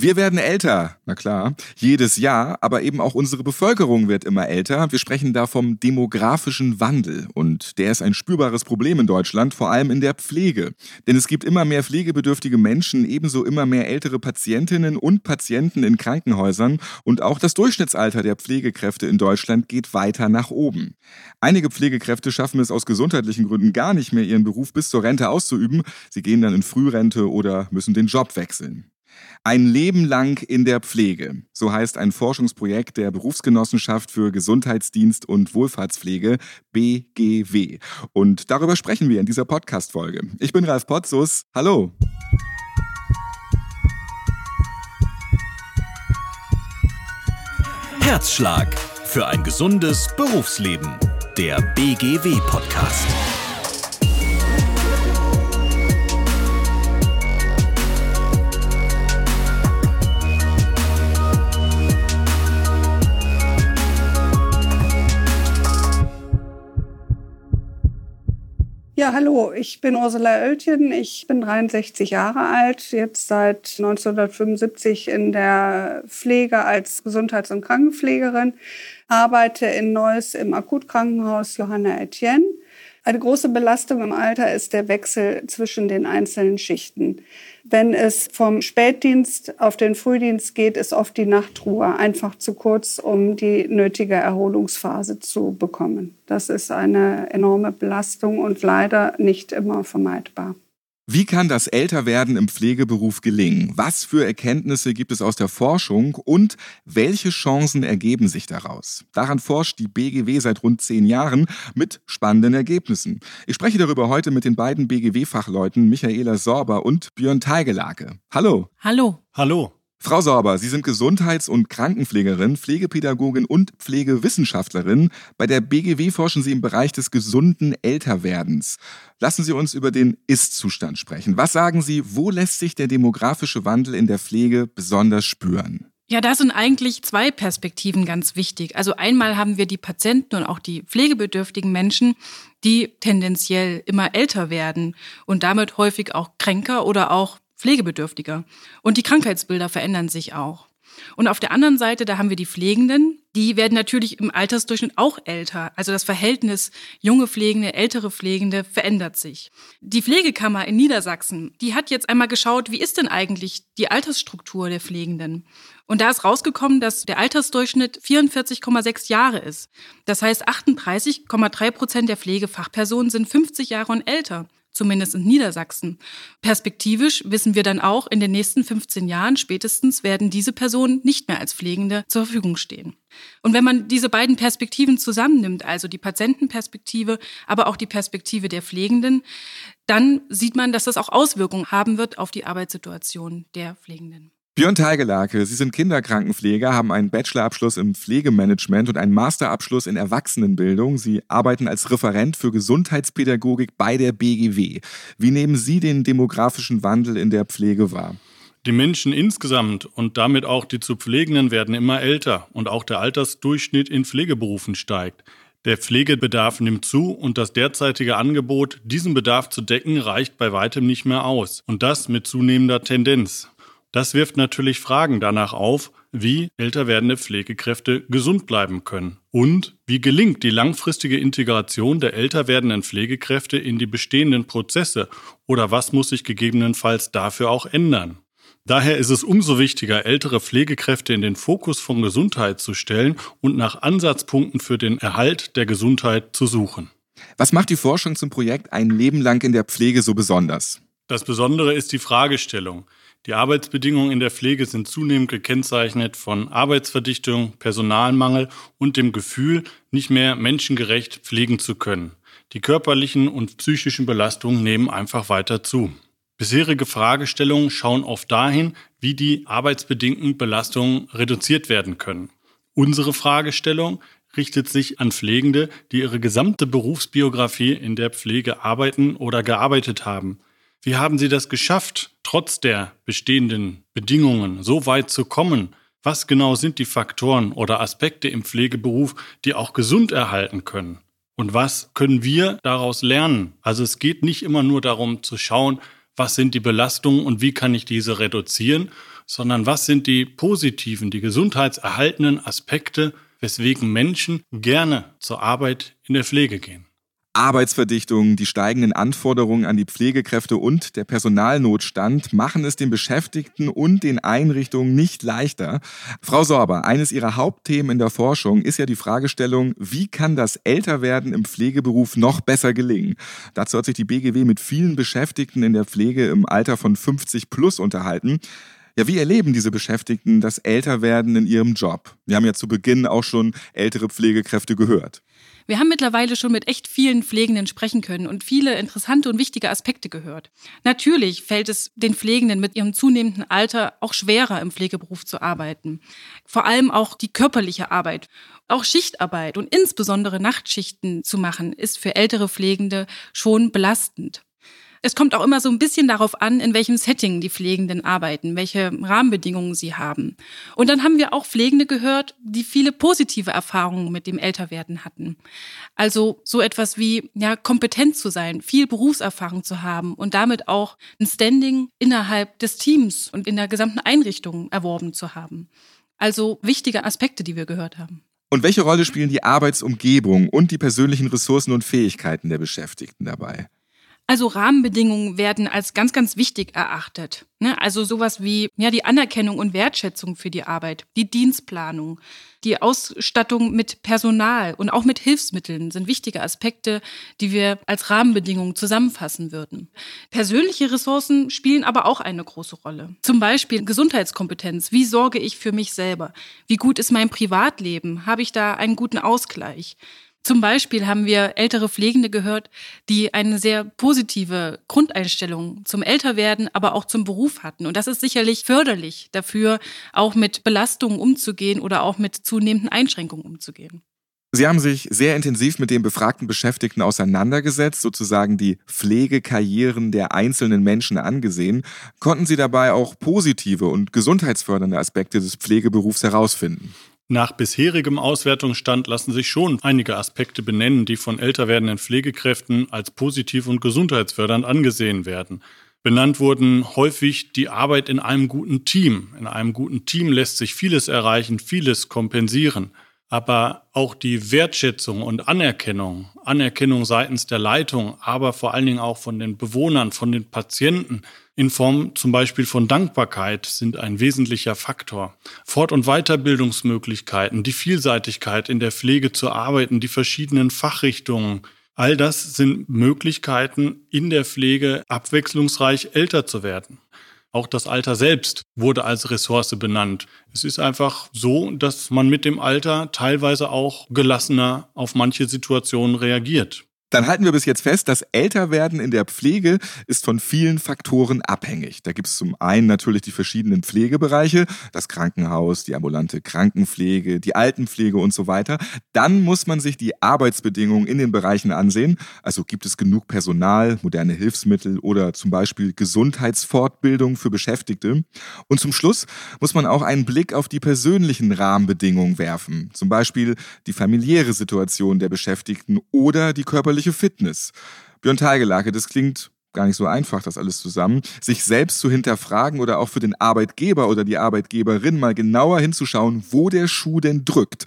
Wir werden älter, na klar, jedes Jahr, aber eben auch unsere Bevölkerung wird immer älter. Wir sprechen da vom demografischen Wandel und der ist ein spürbares Problem in Deutschland, vor allem in der Pflege. Denn es gibt immer mehr pflegebedürftige Menschen, ebenso immer mehr ältere Patientinnen und Patienten in Krankenhäusern und auch das Durchschnittsalter der Pflegekräfte in Deutschland geht weiter nach oben. Einige Pflegekräfte schaffen es aus gesundheitlichen Gründen gar nicht mehr, ihren Beruf bis zur Rente auszuüben. Sie gehen dann in Frührente oder müssen den Job wechseln. Ein Leben lang in der Pflege. So heißt ein Forschungsprojekt der Berufsgenossenschaft für Gesundheitsdienst und Wohlfahrtspflege BGW. Und darüber sprechen wir in dieser Podcast-Folge. Ich bin Ralf Potzus. Hallo. Herzschlag für ein gesundes Berufsleben. Der BGW-Podcast. Ja, hallo, ich bin Ursula Oeltjen, ich bin 63 Jahre alt, jetzt seit 1975 in der Pflege als Gesundheits- und Krankenpflegerin, arbeite in Neuss im Akutkrankenhaus Johanna Etienne eine große Belastung im Alter ist der Wechsel zwischen den einzelnen Schichten. Wenn es vom Spätdienst auf den Frühdienst geht, ist oft die Nachtruhe einfach zu kurz, um die nötige Erholungsphase zu bekommen. Das ist eine enorme Belastung und leider nicht immer vermeidbar. Wie kann das Älterwerden im Pflegeberuf gelingen? Was für Erkenntnisse gibt es aus der Forschung und welche Chancen ergeben sich daraus? Daran forscht die BGW seit rund zehn Jahren mit spannenden Ergebnissen. Ich spreche darüber heute mit den beiden BGW-Fachleuten Michaela Sorber und Björn Teigelake. Hallo. Hallo. Hallo. Frau Sorber, Sie sind Gesundheits- und Krankenpflegerin, Pflegepädagogin und Pflegewissenschaftlerin. Bei der BGW forschen Sie im Bereich des gesunden Älterwerdens. Lassen Sie uns über den Ist-Zustand sprechen. Was sagen Sie, wo lässt sich der demografische Wandel in der Pflege besonders spüren? Ja, da sind eigentlich zwei Perspektiven ganz wichtig. Also einmal haben wir die Patienten und auch die pflegebedürftigen Menschen, die tendenziell immer älter werden und damit häufig auch kränker oder auch pflegebedürftiger. Und die Krankheitsbilder verändern sich auch. Und auf der anderen Seite, da haben wir die Pflegenden, die werden natürlich im Altersdurchschnitt auch älter. Also das Verhältnis junge Pflegende, ältere Pflegende verändert sich. Die Pflegekammer in Niedersachsen, die hat jetzt einmal geschaut, wie ist denn eigentlich die Altersstruktur der Pflegenden? Und da ist rausgekommen, dass der Altersdurchschnitt 44,6 Jahre ist. Das heißt, 38,3 Prozent der Pflegefachpersonen sind 50 Jahre und älter zumindest in Niedersachsen. Perspektivisch wissen wir dann auch, in den nächsten 15 Jahren spätestens werden diese Personen nicht mehr als Pflegende zur Verfügung stehen. Und wenn man diese beiden Perspektiven zusammennimmt, also die Patientenperspektive, aber auch die Perspektive der Pflegenden, dann sieht man, dass das auch Auswirkungen haben wird auf die Arbeitssituation der Pflegenden. Björn Teigelake, Sie sind Kinderkrankenpfleger, haben einen Bachelorabschluss im Pflegemanagement und einen Masterabschluss in Erwachsenenbildung. Sie arbeiten als Referent für Gesundheitspädagogik bei der BGW. Wie nehmen Sie den demografischen Wandel in der Pflege wahr? Die Menschen insgesamt und damit auch die zu Pflegenden werden immer älter und auch der Altersdurchschnitt in Pflegeberufen steigt. Der Pflegebedarf nimmt zu und das derzeitige Angebot, diesen Bedarf zu decken, reicht bei weitem nicht mehr aus. Und das mit zunehmender Tendenz. Das wirft natürlich Fragen danach auf, wie älter werdende Pflegekräfte gesund bleiben können und wie gelingt die langfristige Integration der älter werdenden Pflegekräfte in die bestehenden Prozesse oder was muss sich gegebenenfalls dafür auch ändern. Daher ist es umso wichtiger, ältere Pflegekräfte in den Fokus von Gesundheit zu stellen und nach Ansatzpunkten für den Erhalt der Gesundheit zu suchen. Was macht die Forschung zum Projekt Ein Leben lang in der Pflege so besonders? Das Besondere ist die Fragestellung. Die Arbeitsbedingungen in der Pflege sind zunehmend gekennzeichnet von Arbeitsverdichtung, Personalmangel und dem Gefühl, nicht mehr menschengerecht pflegen zu können. Die körperlichen und psychischen Belastungen nehmen einfach weiter zu. Bisherige Fragestellungen schauen oft dahin, wie die arbeitsbedingten Belastungen reduziert werden können. Unsere Fragestellung richtet sich an Pflegende, die ihre gesamte Berufsbiografie in der Pflege arbeiten oder gearbeitet haben. Wie haben Sie das geschafft, trotz der bestehenden Bedingungen so weit zu kommen? Was genau sind die Faktoren oder Aspekte im Pflegeberuf, die auch gesund erhalten können? Und was können wir daraus lernen? Also es geht nicht immer nur darum zu schauen, was sind die Belastungen und wie kann ich diese reduzieren, sondern was sind die positiven, die gesundheitserhaltenden Aspekte, weswegen Menschen gerne zur Arbeit in der Pflege gehen. Arbeitsverdichtung, die steigenden Anforderungen an die Pflegekräfte und der Personalnotstand machen es den Beschäftigten und den Einrichtungen nicht leichter. Frau Sorber, eines Ihrer Hauptthemen in der Forschung ist ja die Fragestellung, wie kann das Älterwerden im Pflegeberuf noch besser gelingen? Dazu hat sich die BGW mit vielen Beschäftigten in der Pflege im Alter von 50 plus unterhalten. Ja, wie erleben diese Beschäftigten das Älterwerden in ihrem Job? Wir haben ja zu Beginn auch schon ältere Pflegekräfte gehört. Wir haben mittlerweile schon mit echt vielen Pflegenden sprechen können und viele interessante und wichtige Aspekte gehört. Natürlich fällt es den Pflegenden mit ihrem zunehmenden Alter auch schwerer, im Pflegeberuf zu arbeiten. Vor allem auch die körperliche Arbeit. Auch Schichtarbeit und insbesondere Nachtschichten zu machen, ist für ältere Pflegende schon belastend. Es kommt auch immer so ein bisschen darauf an, in welchem Setting die Pflegenden arbeiten, welche Rahmenbedingungen sie haben. Und dann haben wir auch Pflegende gehört, die viele positive Erfahrungen mit dem Älterwerden hatten. Also so etwas wie, ja, kompetent zu sein, viel Berufserfahrung zu haben und damit auch ein Standing innerhalb des Teams und in der gesamten Einrichtung erworben zu haben. Also wichtige Aspekte, die wir gehört haben. Und welche Rolle spielen die Arbeitsumgebung und die persönlichen Ressourcen und Fähigkeiten der Beschäftigten dabei? Also Rahmenbedingungen werden als ganz, ganz wichtig erachtet. Ne? Also sowas wie ja die Anerkennung und Wertschätzung für die Arbeit, die Dienstplanung, die Ausstattung mit Personal und auch mit Hilfsmitteln sind wichtige Aspekte, die wir als Rahmenbedingungen zusammenfassen würden. Persönliche Ressourcen spielen aber auch eine große Rolle. Zum Beispiel Gesundheitskompetenz. Wie sorge ich für mich selber? Wie gut ist mein Privatleben? Habe ich da einen guten Ausgleich? Zum Beispiel haben wir ältere Pflegende gehört, die eine sehr positive Grundeinstellung zum Älterwerden, aber auch zum Beruf hatten. Und das ist sicherlich förderlich dafür, auch mit Belastungen umzugehen oder auch mit zunehmenden Einschränkungen umzugehen. Sie haben sich sehr intensiv mit den befragten Beschäftigten auseinandergesetzt, sozusagen die Pflegekarrieren der einzelnen Menschen angesehen. Konnten Sie dabei auch positive und gesundheitsfördernde Aspekte des Pflegeberufs herausfinden? Nach bisherigem Auswertungsstand lassen sich schon einige Aspekte benennen, die von älter werdenden Pflegekräften als positiv und gesundheitsfördernd angesehen werden. Benannt wurden häufig die Arbeit in einem guten Team. In einem guten Team lässt sich vieles erreichen, vieles kompensieren. Aber auch die Wertschätzung und Anerkennung, Anerkennung seitens der Leitung, aber vor allen Dingen auch von den Bewohnern, von den Patienten, in Form zum Beispiel von Dankbarkeit sind ein wesentlicher Faktor. Fort- und Weiterbildungsmöglichkeiten, die Vielseitigkeit in der Pflege zu arbeiten, die verschiedenen Fachrichtungen, all das sind Möglichkeiten in der Pflege abwechslungsreich älter zu werden. Auch das Alter selbst wurde als Ressource benannt. Es ist einfach so, dass man mit dem Alter teilweise auch gelassener auf manche Situationen reagiert. Dann halten wir bis jetzt fest, das Älterwerden in der Pflege ist von vielen Faktoren abhängig. Da gibt es zum einen natürlich die verschiedenen Pflegebereiche, das Krankenhaus, die ambulante Krankenpflege, die Altenpflege und so weiter. Dann muss man sich die Arbeitsbedingungen in den Bereichen ansehen. Also gibt es genug Personal, moderne Hilfsmittel oder zum Beispiel Gesundheitsfortbildung für Beschäftigte. Und zum Schluss muss man auch einen Blick auf die persönlichen Rahmenbedingungen werfen. Zum Beispiel die familiäre Situation der Beschäftigten oder die körperliche körperliche Fitness. Björn Teigelake, das klingt gar nicht so einfach, das alles zusammen, sich selbst zu hinterfragen oder auch für den Arbeitgeber oder die Arbeitgeberin mal genauer hinzuschauen, wo der Schuh denn drückt.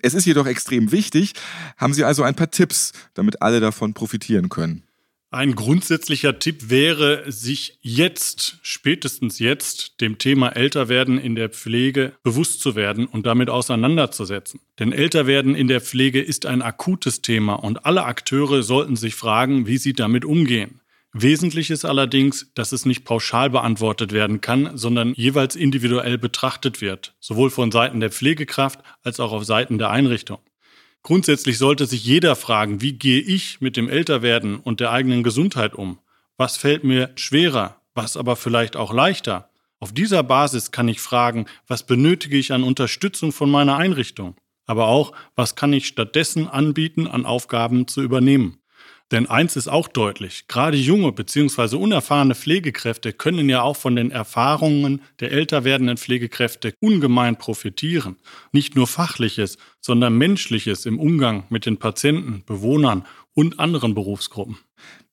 Es ist jedoch extrem wichtig. Haben Sie also ein paar Tipps, damit alle davon profitieren können? Ein grundsätzlicher Tipp wäre, sich jetzt, spätestens jetzt, dem Thema Älterwerden in der Pflege bewusst zu werden und damit auseinanderzusetzen. Denn Älterwerden in der Pflege ist ein akutes Thema und alle Akteure sollten sich fragen, wie sie damit umgehen. Wesentlich ist allerdings, dass es nicht pauschal beantwortet werden kann, sondern jeweils individuell betrachtet wird, sowohl von Seiten der Pflegekraft als auch auf Seiten der Einrichtung. Grundsätzlich sollte sich jeder fragen, wie gehe ich mit dem Älterwerden und der eigenen Gesundheit um? Was fällt mir schwerer, was aber vielleicht auch leichter? Auf dieser Basis kann ich fragen, was benötige ich an Unterstützung von meiner Einrichtung? Aber auch, was kann ich stattdessen anbieten, an Aufgaben zu übernehmen? Denn eins ist auch deutlich, gerade junge bzw. unerfahrene Pflegekräfte können ja auch von den Erfahrungen der älter werdenden Pflegekräfte ungemein profitieren. Nicht nur fachliches, sondern menschliches im Umgang mit den Patienten, Bewohnern und anderen Berufsgruppen.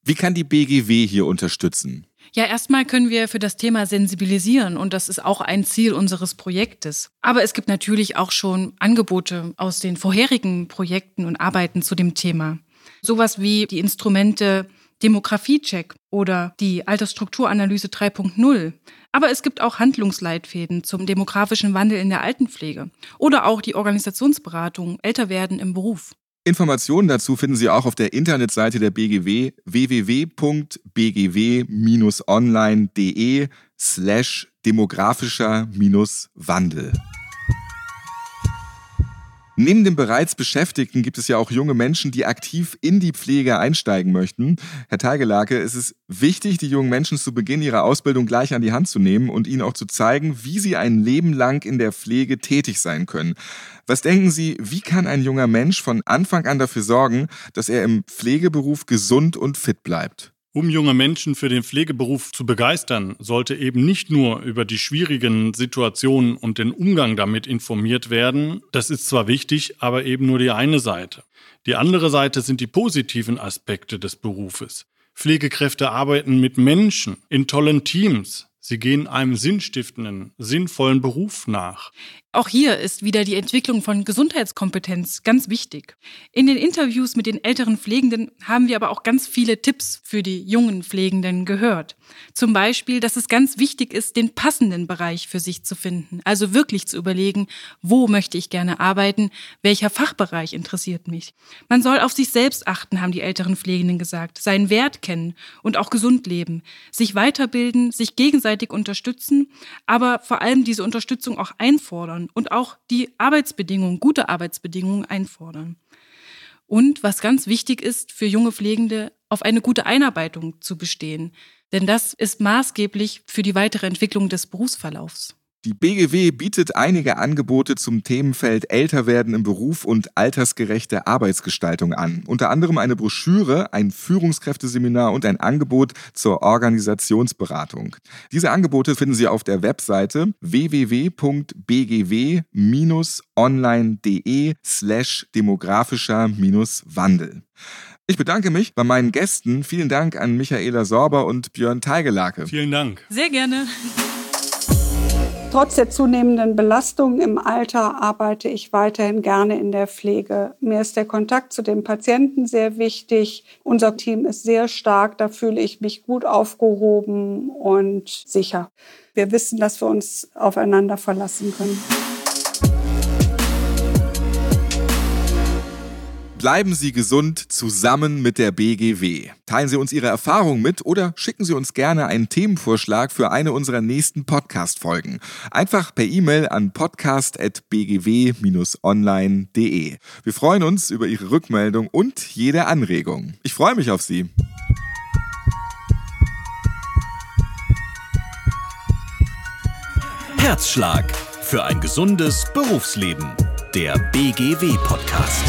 Wie kann die BGW hier unterstützen? Ja, erstmal können wir für das Thema sensibilisieren und das ist auch ein Ziel unseres Projektes. Aber es gibt natürlich auch schon Angebote aus den vorherigen Projekten und Arbeiten zu dem Thema. Sowas wie die Instrumente Demografiecheck oder die Altersstrukturanalyse 3.0. Aber es gibt auch Handlungsleitfäden zum demografischen Wandel in der Altenpflege oder auch die Organisationsberatung Älterwerden im Beruf. Informationen dazu finden Sie auch auf der Internetseite der BGW www.bgw-online.de slash demografischer-wandel. Neben den bereits Beschäftigten gibt es ja auch junge Menschen, die aktiv in die Pflege einsteigen möchten. Herr Teigelake, es ist wichtig, die jungen Menschen zu Beginn ihrer Ausbildung gleich an die Hand zu nehmen und ihnen auch zu zeigen, wie sie ein Leben lang in der Pflege tätig sein können. Was denken Sie, wie kann ein junger Mensch von Anfang an dafür sorgen, dass er im Pflegeberuf gesund und fit bleibt? Um junge Menschen für den Pflegeberuf zu begeistern, sollte eben nicht nur über die schwierigen Situationen und den Umgang damit informiert werden. Das ist zwar wichtig, aber eben nur die eine Seite. Die andere Seite sind die positiven Aspekte des Berufes. Pflegekräfte arbeiten mit Menschen in tollen Teams. Sie gehen einem sinnstiftenden, sinnvollen Beruf nach. Auch hier ist wieder die Entwicklung von Gesundheitskompetenz ganz wichtig. In den Interviews mit den älteren Pflegenden haben wir aber auch ganz viele Tipps für die jungen Pflegenden gehört. Zum Beispiel, dass es ganz wichtig ist, den passenden Bereich für sich zu finden. Also wirklich zu überlegen, wo möchte ich gerne arbeiten, welcher Fachbereich interessiert mich. Man soll auf sich selbst achten, haben die älteren Pflegenden gesagt, seinen Wert kennen und auch gesund leben, sich weiterbilden, sich gegenseitig unterstützen, aber vor allem diese Unterstützung auch einfordern und auch die Arbeitsbedingungen, gute Arbeitsbedingungen einfordern. Und was ganz wichtig ist für junge Pflegende, auf eine gute Einarbeitung zu bestehen. Denn das ist maßgeblich für die weitere Entwicklung des Berufsverlaufs. Die BGW bietet einige Angebote zum Themenfeld Älterwerden im Beruf und altersgerechte Arbeitsgestaltung an. Unter anderem eine Broschüre, ein Führungskräfteseminar und ein Angebot zur Organisationsberatung. Diese Angebote finden Sie auf der Webseite www.bgw-online.de slash demografischer-wandel. Ich bedanke mich bei meinen Gästen. Vielen Dank an Michaela Sorber und Björn Teigelake. Vielen Dank. Sehr gerne. Trotz der zunehmenden Belastung im Alter arbeite ich weiterhin gerne in der Pflege. Mir ist der Kontakt zu den Patienten sehr wichtig. Unser Team ist sehr stark, da fühle ich mich gut aufgehoben und sicher. Wir wissen, dass wir uns aufeinander verlassen können. Bleiben Sie gesund zusammen mit der BGW. Teilen Sie uns Ihre Erfahrungen mit oder schicken Sie uns gerne einen Themenvorschlag für eine unserer nächsten Podcast-Folgen. Einfach per E-Mail an podcast.bgw-online.de. Wir freuen uns über Ihre Rückmeldung und jede Anregung. Ich freue mich auf Sie. Herzschlag für ein gesundes Berufsleben. Der BGW-Podcast.